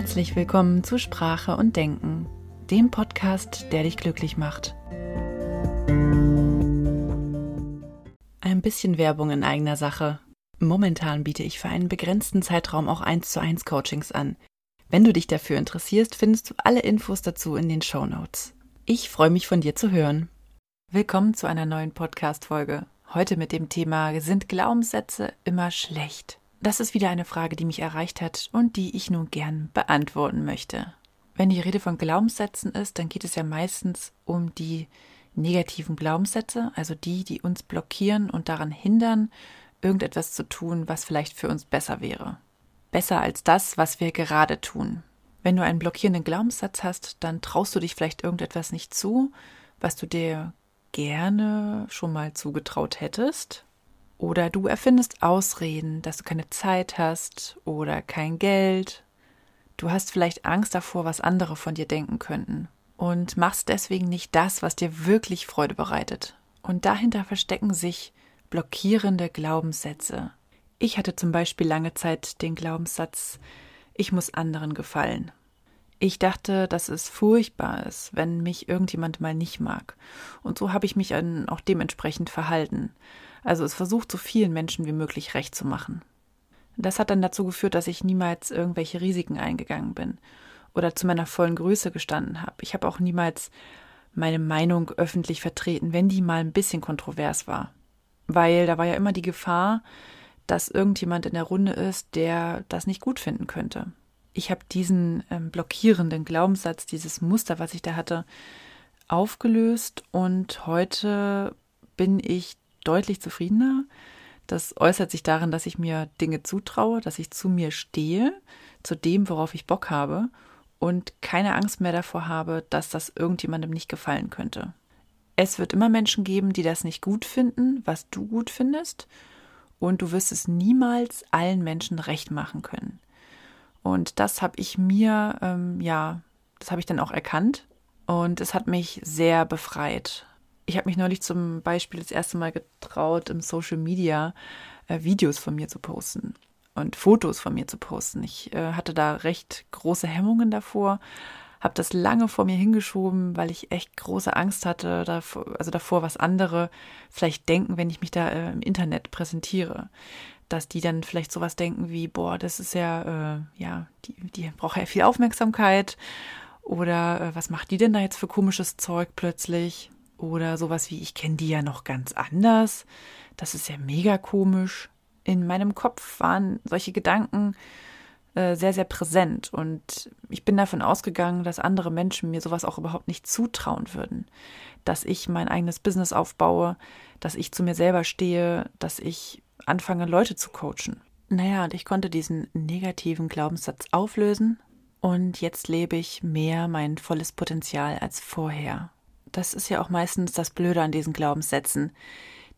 Herzlich willkommen zu Sprache und Denken, dem Podcast, der dich glücklich macht. Ein bisschen Werbung in eigener Sache. Momentan biete ich für einen begrenzten Zeitraum auch 1 zu 1 Coachings an. Wenn du dich dafür interessierst, findest du alle Infos dazu in den Show Notes. Ich freue mich von dir zu hören. Willkommen zu einer neuen Podcast-Folge. Heute mit dem Thema Sind Glaubenssätze immer schlecht? Das ist wieder eine Frage, die mich erreicht hat und die ich nun gern beantworten möchte. Wenn die Rede von Glaubenssätzen ist, dann geht es ja meistens um die negativen Glaubenssätze, also die, die uns blockieren und daran hindern, irgendetwas zu tun, was vielleicht für uns besser wäre. Besser als das, was wir gerade tun. Wenn du einen blockierenden Glaubenssatz hast, dann traust du dich vielleicht irgendetwas nicht zu, was du dir gerne schon mal zugetraut hättest oder du erfindest Ausreden, dass du keine Zeit hast oder kein Geld. Du hast vielleicht Angst davor, was andere von dir denken könnten und machst deswegen nicht das, was dir wirklich Freude bereitet. Und dahinter verstecken sich blockierende Glaubenssätze. Ich hatte zum Beispiel lange Zeit den Glaubenssatz, ich muss anderen gefallen. Ich dachte, dass es furchtbar ist, wenn mich irgendjemand mal nicht mag. Und so habe ich mich dann auch dementsprechend verhalten. Also es versucht, so vielen Menschen wie möglich recht zu machen. Das hat dann dazu geführt, dass ich niemals irgendwelche Risiken eingegangen bin oder zu meiner vollen Größe gestanden habe. Ich habe auch niemals meine Meinung öffentlich vertreten, wenn die mal ein bisschen kontrovers war. Weil da war ja immer die Gefahr, dass irgendjemand in der Runde ist, der das nicht gut finden könnte. Ich habe diesen ähm, blockierenden Glaubenssatz, dieses Muster, was ich da hatte, aufgelöst und heute bin ich deutlich zufriedener. Das äußert sich darin, dass ich mir Dinge zutraue, dass ich zu mir stehe, zu dem, worauf ich Bock habe und keine Angst mehr davor habe, dass das irgendjemandem nicht gefallen könnte. Es wird immer Menschen geben, die das nicht gut finden, was du gut findest, und du wirst es niemals allen Menschen recht machen können. Und das habe ich mir, ähm, ja, das habe ich dann auch erkannt und es hat mich sehr befreit ich habe mich neulich zum Beispiel das erste Mal getraut, im Social Media äh, Videos von mir zu posten und Fotos von mir zu posten. Ich äh, hatte da recht große Hemmungen davor, habe das lange vor mir hingeschoben, weil ich echt große Angst hatte, davor, also davor, was andere vielleicht denken, wenn ich mich da äh, im Internet präsentiere. Dass die dann vielleicht sowas denken wie, boah, das ist ja, äh, ja, die, die braucht ja viel Aufmerksamkeit. Oder äh, was macht die denn da jetzt für komisches Zeug plötzlich? Oder sowas wie, ich kenne die ja noch ganz anders. Das ist ja mega komisch. In meinem Kopf waren solche Gedanken äh, sehr, sehr präsent. Und ich bin davon ausgegangen, dass andere Menschen mir sowas auch überhaupt nicht zutrauen würden. Dass ich mein eigenes Business aufbaue, dass ich zu mir selber stehe, dass ich anfange, Leute zu coachen. Naja, und ich konnte diesen negativen Glaubenssatz auflösen. Und jetzt lebe ich mehr mein volles Potenzial als vorher das ist ja auch meistens das Blöde an diesen Glaubenssätzen.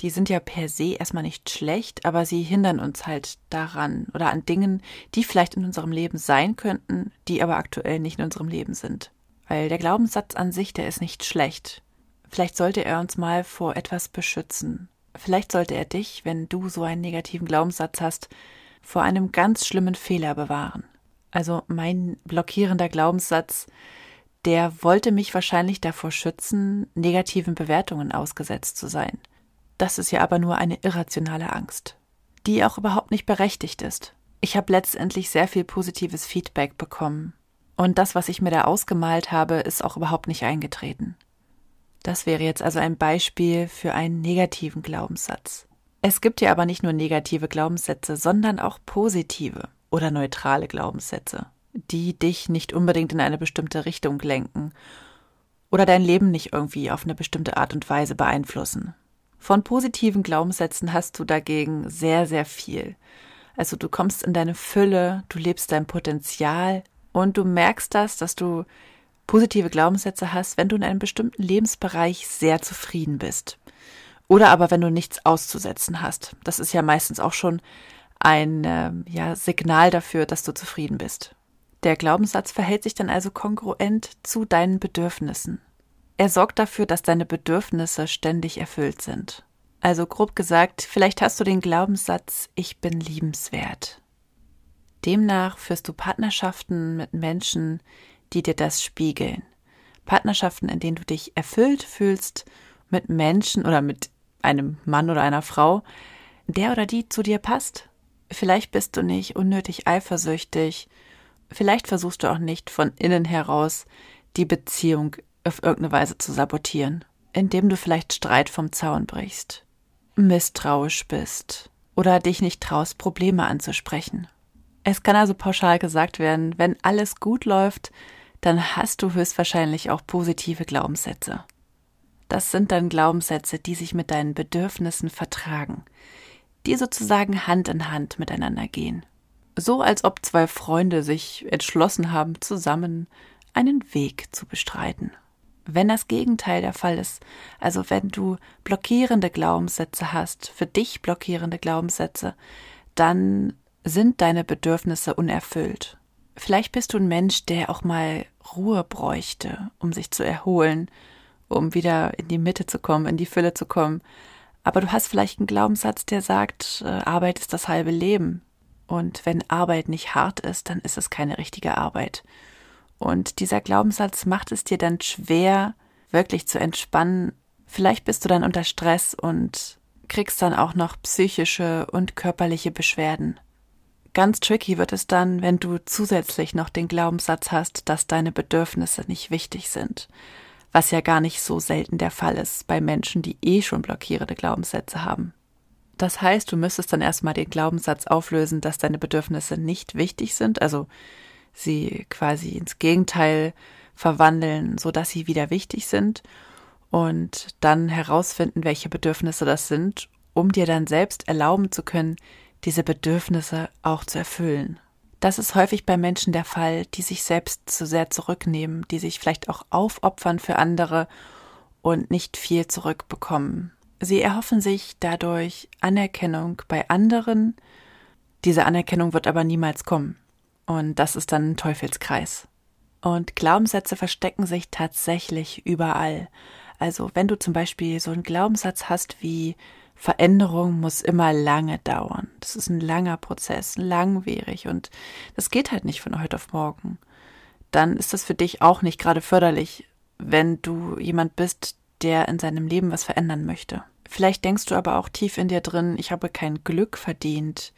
Die sind ja per se erstmal nicht schlecht, aber sie hindern uns halt daran oder an Dingen, die vielleicht in unserem Leben sein könnten, die aber aktuell nicht in unserem Leben sind. Weil der Glaubenssatz an sich, der ist nicht schlecht. Vielleicht sollte er uns mal vor etwas beschützen. Vielleicht sollte er dich, wenn du so einen negativen Glaubenssatz hast, vor einem ganz schlimmen Fehler bewahren. Also mein blockierender Glaubenssatz, der wollte mich wahrscheinlich davor schützen, negativen Bewertungen ausgesetzt zu sein. Das ist ja aber nur eine irrationale Angst, die auch überhaupt nicht berechtigt ist. Ich habe letztendlich sehr viel positives Feedback bekommen. Und das, was ich mir da ausgemalt habe, ist auch überhaupt nicht eingetreten. Das wäre jetzt also ein Beispiel für einen negativen Glaubenssatz. Es gibt ja aber nicht nur negative Glaubenssätze, sondern auch positive oder neutrale Glaubenssätze die dich nicht unbedingt in eine bestimmte Richtung lenken oder dein Leben nicht irgendwie auf eine bestimmte Art und Weise beeinflussen. Von positiven Glaubenssätzen hast du dagegen sehr, sehr viel. Also du kommst in deine Fülle, du lebst dein Potenzial und du merkst das, dass du positive Glaubenssätze hast, wenn du in einem bestimmten Lebensbereich sehr zufrieden bist. Oder aber wenn du nichts auszusetzen hast. Das ist ja meistens auch schon ein äh, ja, Signal dafür, dass du zufrieden bist. Der Glaubenssatz verhält sich dann also kongruent zu deinen Bedürfnissen. Er sorgt dafür, dass deine Bedürfnisse ständig erfüllt sind. Also grob gesagt, vielleicht hast du den Glaubenssatz, ich bin liebenswert. Demnach führst du Partnerschaften mit Menschen, die dir das spiegeln. Partnerschaften, in denen du dich erfüllt fühlst mit Menschen oder mit einem Mann oder einer Frau, der oder die zu dir passt. Vielleicht bist du nicht unnötig eifersüchtig, vielleicht versuchst du auch nicht von innen heraus die Beziehung auf irgendeine Weise zu sabotieren, indem du vielleicht Streit vom Zaun brichst, misstrauisch bist oder dich nicht traust, Probleme anzusprechen. Es kann also pauschal gesagt werden, wenn alles gut läuft, dann hast du höchstwahrscheinlich auch positive Glaubenssätze. Das sind dann Glaubenssätze, die sich mit deinen Bedürfnissen vertragen, die sozusagen Hand in Hand miteinander gehen. So als ob zwei Freunde sich entschlossen haben, zusammen einen Weg zu bestreiten. Wenn das Gegenteil der Fall ist, also wenn du blockierende Glaubenssätze hast, für dich blockierende Glaubenssätze, dann sind deine Bedürfnisse unerfüllt. Vielleicht bist du ein Mensch, der auch mal Ruhe bräuchte, um sich zu erholen, um wieder in die Mitte zu kommen, in die Fülle zu kommen. Aber du hast vielleicht einen Glaubenssatz, der sagt, äh, Arbeit ist das halbe Leben. Und wenn Arbeit nicht hart ist, dann ist es keine richtige Arbeit. Und dieser Glaubenssatz macht es dir dann schwer, wirklich zu entspannen. Vielleicht bist du dann unter Stress und kriegst dann auch noch psychische und körperliche Beschwerden. Ganz tricky wird es dann, wenn du zusätzlich noch den Glaubenssatz hast, dass deine Bedürfnisse nicht wichtig sind, was ja gar nicht so selten der Fall ist bei Menschen, die eh schon blockierende Glaubenssätze haben. Das heißt, du müsstest dann erstmal den Glaubenssatz auflösen, dass deine Bedürfnisse nicht wichtig sind, also sie quasi ins Gegenteil verwandeln, so dass sie wieder wichtig sind und dann herausfinden, welche Bedürfnisse das sind, um dir dann selbst erlauben zu können, diese Bedürfnisse auch zu erfüllen. Das ist häufig bei Menschen der Fall, die sich selbst zu sehr zurücknehmen, die sich vielleicht auch aufopfern für andere und nicht viel zurückbekommen. Sie erhoffen sich dadurch Anerkennung bei anderen, diese Anerkennung wird aber niemals kommen. Und das ist dann ein Teufelskreis. Und Glaubenssätze verstecken sich tatsächlich überall. Also wenn du zum Beispiel so einen Glaubenssatz hast wie Veränderung muss immer lange dauern. Das ist ein langer Prozess, langwierig und das geht halt nicht von heute auf morgen. Dann ist das für dich auch nicht gerade förderlich, wenn du jemand bist, der in seinem Leben was verändern möchte. Vielleicht denkst du aber auch tief in dir drin, ich habe kein Glück verdient.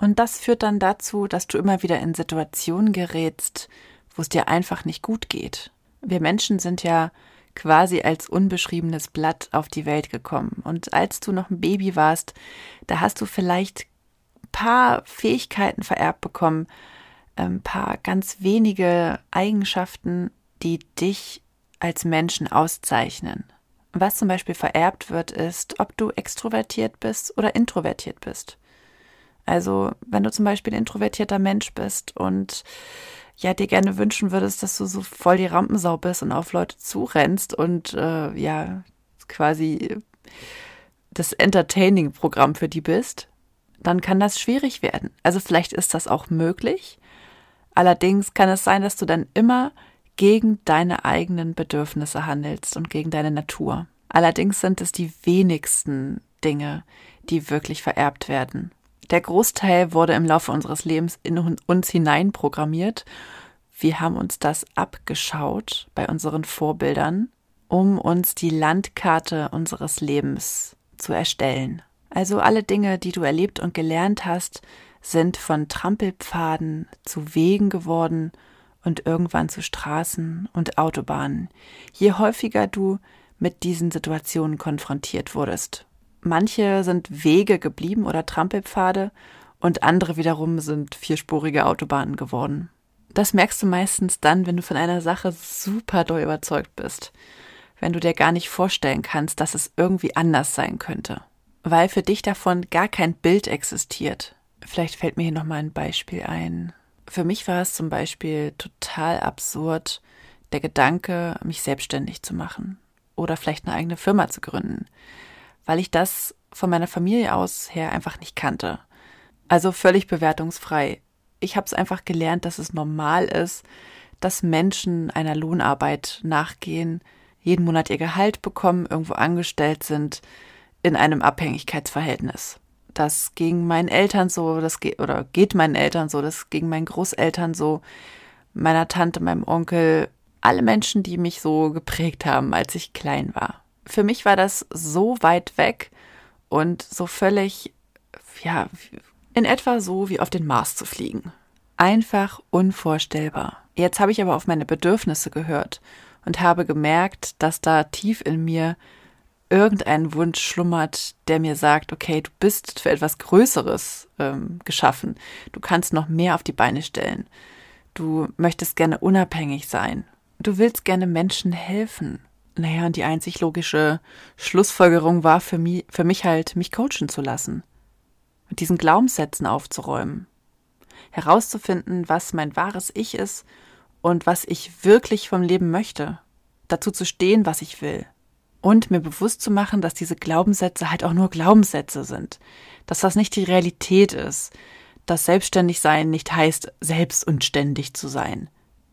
Und das führt dann dazu, dass du immer wieder in Situationen gerätst, wo es dir einfach nicht gut geht. Wir Menschen sind ja quasi als unbeschriebenes Blatt auf die Welt gekommen. Und als du noch ein Baby warst, da hast du vielleicht ein paar Fähigkeiten vererbt bekommen, ein ähm, paar ganz wenige Eigenschaften, die dich als Menschen auszeichnen. Was zum Beispiel vererbt wird, ist, ob du extrovertiert bist oder introvertiert bist. Also, wenn du zum Beispiel ein introvertierter Mensch bist und ja dir gerne wünschen würdest, dass du so voll die Rampensau bist und auf Leute zurennst und äh, ja quasi das Entertaining-Programm für die bist, dann kann das schwierig werden. Also vielleicht ist das auch möglich. Allerdings kann es sein, dass du dann immer gegen deine eigenen Bedürfnisse handelst und gegen deine Natur. Allerdings sind es die wenigsten Dinge, die wirklich vererbt werden. Der Großteil wurde im Laufe unseres Lebens in uns hinein programmiert. Wir haben uns das abgeschaut bei unseren Vorbildern, um uns die Landkarte unseres Lebens zu erstellen. Also alle Dinge, die du erlebt und gelernt hast, sind von Trampelpfaden zu Wegen geworden und irgendwann zu Straßen und Autobahnen, je häufiger du mit diesen Situationen konfrontiert wurdest. Manche sind Wege geblieben oder Trampelpfade und andere wiederum sind vierspurige Autobahnen geworden. Das merkst du meistens dann, wenn du von einer Sache super doll überzeugt bist, wenn du dir gar nicht vorstellen kannst, dass es irgendwie anders sein könnte, weil für dich davon gar kein Bild existiert. Vielleicht fällt mir hier nochmal ein Beispiel ein. Für mich war es zum Beispiel total absurd, der Gedanke, mich selbstständig zu machen oder vielleicht eine eigene Firma zu gründen weil ich das von meiner Familie aus her einfach nicht kannte. Also völlig bewertungsfrei. Ich habe es einfach gelernt, dass es normal ist, dass Menschen einer Lohnarbeit nachgehen, jeden Monat ihr Gehalt bekommen, irgendwo angestellt sind, in einem Abhängigkeitsverhältnis. Das ging meinen Eltern so, das geht oder geht meinen Eltern so, das ging meinen Großeltern so, meiner Tante, meinem Onkel, alle Menschen, die mich so geprägt haben, als ich klein war. Für mich war das so weit weg und so völlig, ja, in etwa so wie auf den Mars zu fliegen. Einfach unvorstellbar. Jetzt habe ich aber auf meine Bedürfnisse gehört und habe gemerkt, dass da tief in mir irgendein Wunsch schlummert, der mir sagt, okay, du bist für etwas Größeres ähm, geschaffen. Du kannst noch mehr auf die Beine stellen. Du möchtest gerne unabhängig sein. Du willst gerne Menschen helfen. Naja, und die einzig logische Schlussfolgerung war für mich, für mich halt, mich coachen zu lassen. Mit diesen Glaubenssätzen aufzuräumen. Herauszufinden, was mein wahres Ich ist und was ich wirklich vom Leben möchte. Dazu zu stehen, was ich will. Und mir bewusst zu machen, dass diese Glaubenssätze halt auch nur Glaubenssätze sind. Dass das nicht die Realität ist. Dass Selbstständigsein nicht heißt, selbst und ständig zu sein.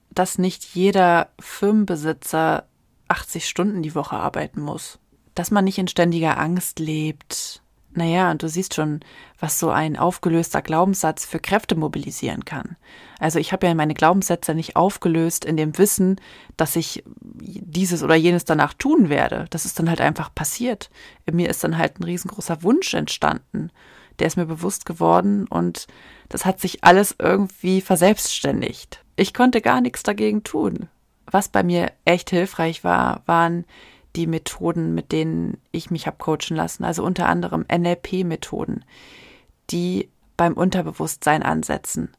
Dass nicht jeder Firmenbesitzer 80 Stunden die Woche arbeiten muss. Dass man nicht in ständiger Angst lebt. Naja, und du siehst schon, was so ein aufgelöster Glaubenssatz für Kräfte mobilisieren kann. Also ich habe ja meine Glaubenssätze nicht aufgelöst in dem Wissen, dass ich dieses oder jenes danach tun werde. Das ist dann halt einfach passiert. In mir ist dann halt ein riesengroßer Wunsch entstanden. Der ist mir bewusst geworden und das hat sich alles irgendwie verselbstständigt. Ich konnte gar nichts dagegen tun. Was bei mir echt hilfreich war, waren die Methoden, mit denen ich mich habe coachen lassen, also unter anderem NLP-Methoden, die beim Unterbewusstsein ansetzen.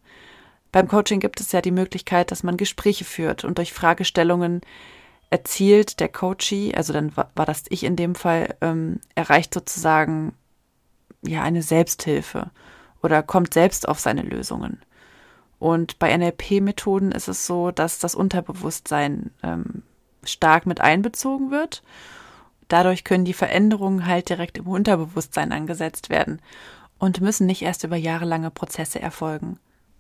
Beim Coaching gibt es ja die Möglichkeit, dass man Gespräche führt und durch Fragestellungen erzielt der Coachee, also dann war, war das ich in dem Fall, ähm, erreicht sozusagen ja eine Selbsthilfe oder kommt selbst auf seine Lösungen. Und bei NLP-Methoden ist es so, dass das Unterbewusstsein ähm, stark mit einbezogen wird. Dadurch können die Veränderungen halt direkt im Unterbewusstsein angesetzt werden und müssen nicht erst über jahrelange Prozesse erfolgen.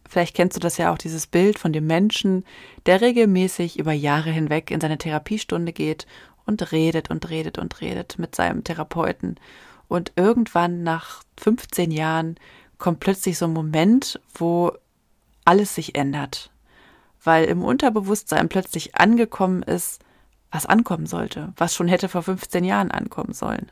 Vielleicht kennst du das ja auch, dieses Bild von dem Menschen, der regelmäßig über Jahre hinweg in seine Therapiestunde geht und redet und redet und redet mit seinem Therapeuten. Und irgendwann nach 15 Jahren kommt plötzlich so ein Moment, wo alles sich ändert. Weil im Unterbewusstsein plötzlich angekommen ist, was ankommen sollte, was schon hätte vor 15 Jahren ankommen sollen.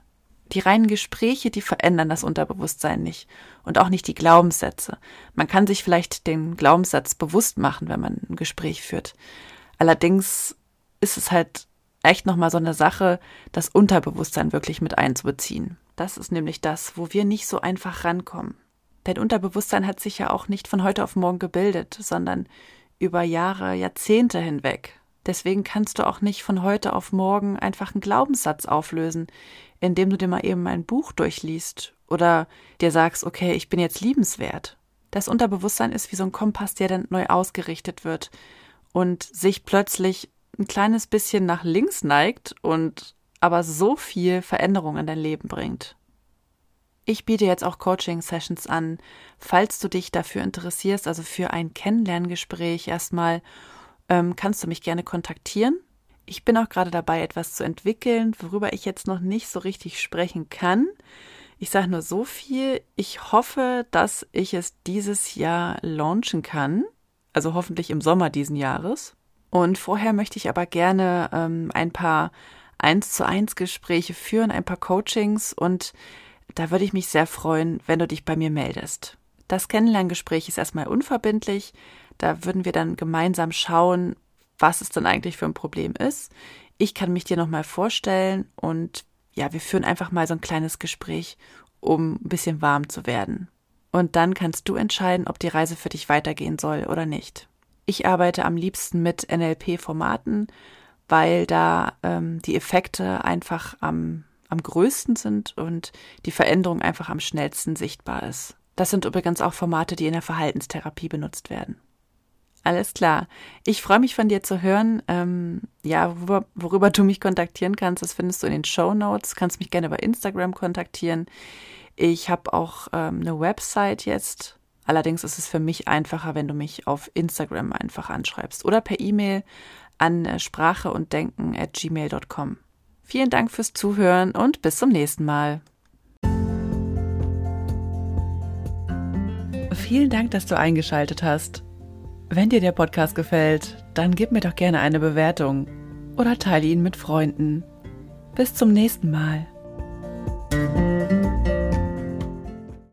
Die reinen Gespräche, die verändern das Unterbewusstsein nicht und auch nicht die Glaubenssätze. Man kann sich vielleicht den Glaubenssatz bewusst machen, wenn man ein Gespräch führt. Allerdings ist es halt echt nochmal so eine Sache, das Unterbewusstsein wirklich mit einzubeziehen. Das ist nämlich das, wo wir nicht so einfach rankommen. Dein Unterbewusstsein hat sich ja auch nicht von heute auf morgen gebildet, sondern über Jahre, Jahrzehnte hinweg. Deswegen kannst du auch nicht von heute auf morgen einfach einen Glaubenssatz auflösen, indem du dir mal eben ein Buch durchliest oder dir sagst, okay, ich bin jetzt liebenswert. Das Unterbewusstsein ist wie so ein Kompass, der dann neu ausgerichtet wird und sich plötzlich ein kleines bisschen nach links neigt und aber so viel Veränderung in dein Leben bringt. Ich biete jetzt auch Coaching-Sessions an, falls du dich dafür interessierst, also für ein Kennenlerngespräch erstmal ähm, kannst du mich gerne kontaktieren. Ich bin auch gerade dabei, etwas zu entwickeln, worüber ich jetzt noch nicht so richtig sprechen kann. Ich sage nur so viel. Ich hoffe, dass ich es dieses Jahr launchen kann. Also hoffentlich im Sommer diesen Jahres. Und vorher möchte ich aber gerne ähm, ein paar eins zu eins Gespräche führen, ein paar Coachings und da würde ich mich sehr freuen, wenn du dich bei mir meldest. Das Kennenlerngespräch ist erstmal unverbindlich. Da würden wir dann gemeinsam schauen, was es dann eigentlich für ein Problem ist. Ich kann mich dir nochmal vorstellen und ja, wir führen einfach mal so ein kleines Gespräch, um ein bisschen warm zu werden. Und dann kannst du entscheiden, ob die Reise für dich weitergehen soll oder nicht. Ich arbeite am liebsten mit NLP-Formaten, weil da ähm, die Effekte einfach am, am größten sind und die Veränderung einfach am schnellsten sichtbar ist. Das sind übrigens auch Formate, die in der Verhaltenstherapie benutzt werden. Alles klar. Ich freue mich von dir zu hören. Ähm, ja, worüber, worüber, du mich kontaktieren kannst, das findest du in den Show Notes. Kannst mich gerne bei Instagram kontaktieren. Ich habe auch ähm, eine Website jetzt. Allerdings ist es für mich einfacher, wenn du mich auf Instagram einfach anschreibst oder per E-Mail an äh, sprache und denken at gmail.com. Vielen Dank fürs Zuhören und bis zum nächsten Mal. Vielen Dank, dass du eingeschaltet hast. Wenn dir der Podcast gefällt, dann gib mir doch gerne eine Bewertung oder teile ihn mit Freunden. Bis zum nächsten Mal.